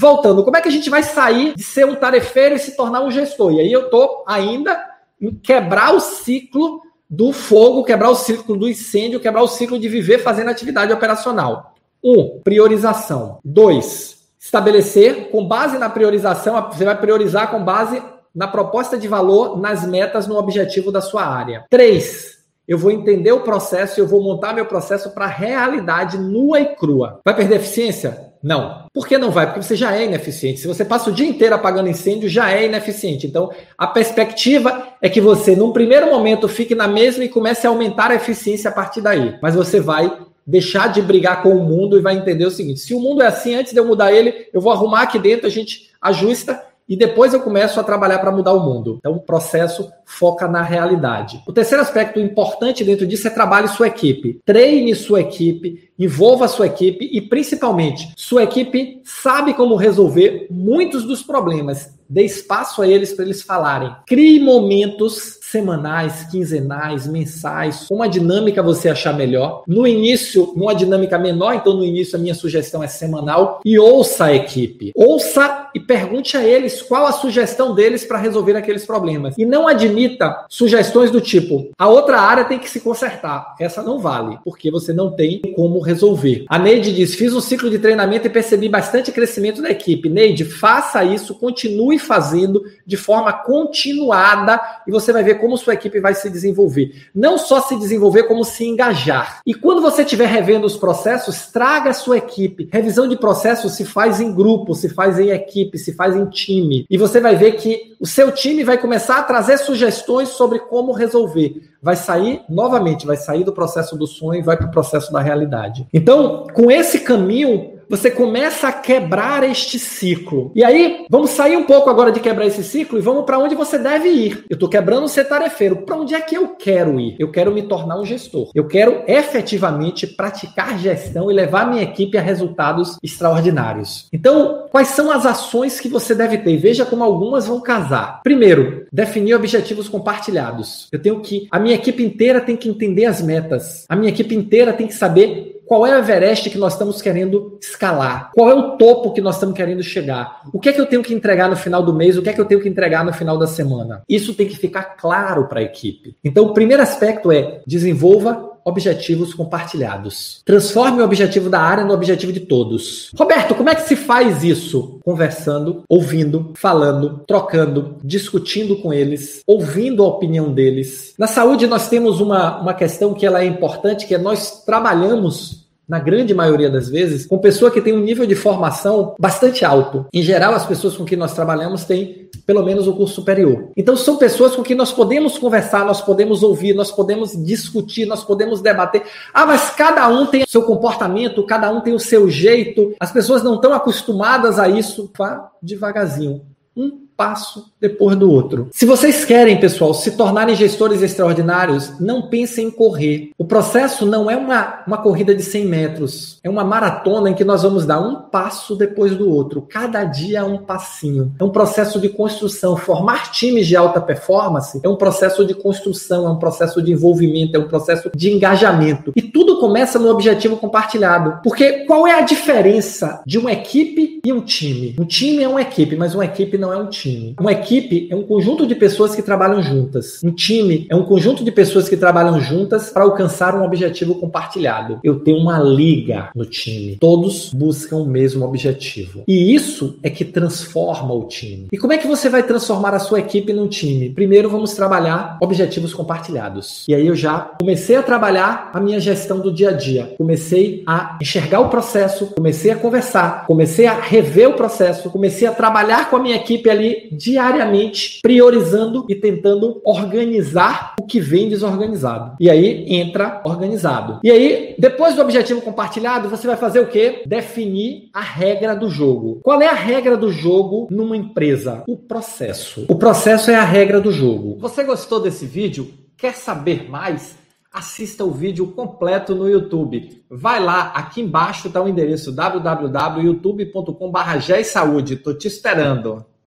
voltando, como é que a gente vai sair de ser um tarefeiro e se tornar um gestor? E aí eu tô ainda em quebrar o ciclo do fogo, quebrar o ciclo do incêndio, quebrar o ciclo de viver fazendo atividade operacional. Um, priorização. Dois, estabelecer, com base na priorização, você vai priorizar com base na proposta de valor, nas metas, no objetivo da sua área. Três, eu vou entender o processo e eu vou montar meu processo para a realidade nua e crua. Vai perder eficiência? Não. Por que não vai? Porque você já é ineficiente. Se você passa o dia inteiro apagando incêndio, já é ineficiente. Então, a perspectiva é que você, num primeiro momento, fique na mesma e comece a aumentar a eficiência a partir daí. Mas você vai deixar de brigar com o mundo e vai entender o seguinte: se o mundo é assim, antes de eu mudar ele, eu vou arrumar aqui dentro, a gente ajusta e depois eu começo a trabalhar para mudar o mundo. Então, o processo foca na realidade. O terceiro aspecto importante dentro disso é trabalhe sua equipe. Treine sua equipe, envolva sua equipe e, principalmente, sua equipe sabe como resolver muitos dos problemas. Dê espaço a eles para eles falarem. Crie momentos semanais, quinzenais, mensais, uma dinâmica você achar melhor. No início, numa dinâmica menor, então no início a minha sugestão é semanal e ouça a equipe. Ouça e pergunte a eles qual a sugestão deles para resolver aqueles problemas. E não admita sugestões do tipo: a outra área tem que se consertar. Essa não vale, porque você não tem como resolver. A Neide diz: fiz um ciclo de treinamento e percebi bastante crescimento da equipe. Neide, faça isso, continue fazendo de forma continuada e você vai ver como sua equipe vai se desenvolver. Não só se desenvolver, como se engajar. E quando você estiver revendo os processos, traga a sua equipe. Revisão de processos se faz em grupo, se faz em equipe, se faz em time. E você vai ver que o seu time vai começar a trazer sugestões sobre como resolver. Vai sair, novamente, vai sair do processo do sonho e vai para o processo da realidade. Então, com esse caminho, você começa a quebrar este ciclo. E aí, vamos sair um pouco agora de quebrar esse ciclo e vamos para onde você deve ir. Eu estou quebrando ser tarefeiro. Para onde é que eu quero ir? Eu quero me tornar um gestor. Eu quero efetivamente praticar gestão e levar minha equipe a resultados extraordinários. Então, quais são as ações que você deve ter? Veja como algumas vão casar. Primeiro, definir objetivos compartilhados. Eu tenho que, a minha equipe inteira tem que entender as metas. A minha equipe inteira tem que saber qual é o Everest que nós estamos querendo escalar? Qual é o topo que nós estamos querendo chegar? O que é que eu tenho que entregar no final do mês? O que é que eu tenho que entregar no final da semana? Isso tem que ficar claro para a equipe. Então, o primeiro aspecto é desenvolva objetivos compartilhados. Transforme o objetivo da área no objetivo de todos. Roberto, como é que se faz isso? Conversando, ouvindo, falando, trocando, discutindo com eles, ouvindo a opinião deles. Na saúde, nós temos uma, uma questão que ela é importante, que é nós trabalhamos na grande maioria das vezes, com pessoa que tem um nível de formação bastante alto. Em geral, as pessoas com quem nós trabalhamos têm pelo menos o um curso superior. Então, são pessoas com quem nós podemos conversar, nós podemos ouvir, nós podemos discutir, nós podemos debater. Ah, mas cada um tem seu comportamento, cada um tem o seu jeito. As pessoas não estão acostumadas a isso. Vá devagarzinho. Um passo depois do outro. Se vocês querem, pessoal, se tornarem gestores extraordinários, não pensem em correr. O processo não é uma, uma corrida de 100 metros, é uma maratona em que nós vamos dar um passo depois do outro. Cada dia é um passinho. É um processo de construção. Formar times de alta performance é um processo de construção, é um processo de envolvimento, é um processo de engajamento. E tudo começa no objetivo compartilhado. Porque qual é a diferença de uma equipe e um time? Um time é uma equipe, mas uma equipe não é um time time. Uma equipe é um conjunto de pessoas que trabalham juntas. Um time é um conjunto de pessoas que trabalham juntas para alcançar um objetivo compartilhado. Eu tenho uma liga no time. Todos buscam o mesmo objetivo. E isso é que transforma o time. E como é que você vai transformar a sua equipe num time? Primeiro vamos trabalhar objetivos compartilhados. E aí eu já comecei a trabalhar a minha gestão do dia a dia. Comecei a enxergar o processo, comecei a conversar, comecei a rever o processo, comecei a trabalhar com a minha equipe ali diariamente priorizando e tentando organizar o que vem desorganizado. E aí entra organizado. E aí, depois do objetivo compartilhado, você vai fazer o quê? Definir a regra do jogo. Qual é a regra do jogo numa empresa? O processo. O processo é a regra do jogo. Você gostou desse vídeo? Quer saber mais? assista o vídeo completo no YouTube. Vai lá, aqui embaixo está o endereço www.youtube.com.br. Estou te esperando.